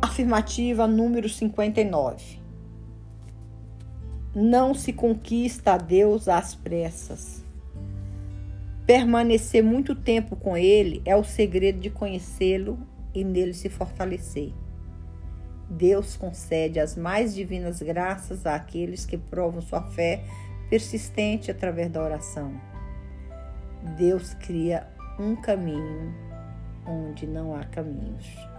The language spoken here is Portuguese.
Afirmativa número 59. Não se conquista a Deus às pressas. Permanecer muito tempo com Ele é o segredo de conhecê-lo e nele se fortalecer. Deus concede as mais divinas graças àqueles que provam sua fé persistente através da oração. Deus cria um caminho onde não há caminhos.